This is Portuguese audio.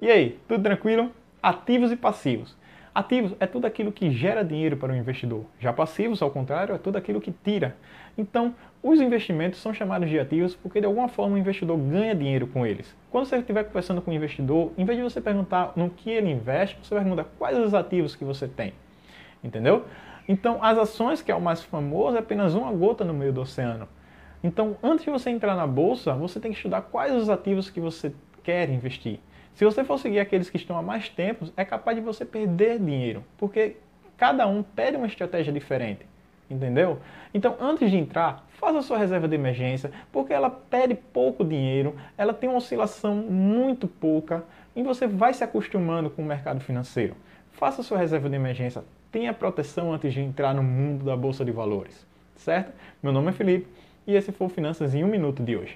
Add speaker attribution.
Speaker 1: E aí, tudo tranquilo? Ativos e passivos. Ativos é tudo aquilo que gera dinheiro para o investidor. Já passivos, ao contrário, é tudo aquilo que tira. Então, os investimentos são chamados de ativos porque de alguma forma o investidor ganha dinheiro com eles. Quando você estiver conversando com o investidor, em vez de você perguntar no que ele investe, você vai perguntar quais os ativos que você tem. Entendeu? Então, as ações, que é o mais famoso, é apenas uma gota no meio do oceano. Então, antes de você entrar na bolsa, você tem que estudar quais os ativos que você quer investir. Se você for seguir aqueles que estão há mais tempo, é capaz de você perder dinheiro, porque cada um pede uma estratégia diferente. Entendeu? Então, antes de entrar, faça sua reserva de emergência, porque ela pede pouco dinheiro, ela tem uma oscilação muito pouca e você vai se acostumando com o mercado financeiro. Faça sua reserva de emergência, tenha proteção antes de entrar no mundo da bolsa de valores, certo? Meu nome é Felipe e esse foi o Finanças em um Minuto de hoje.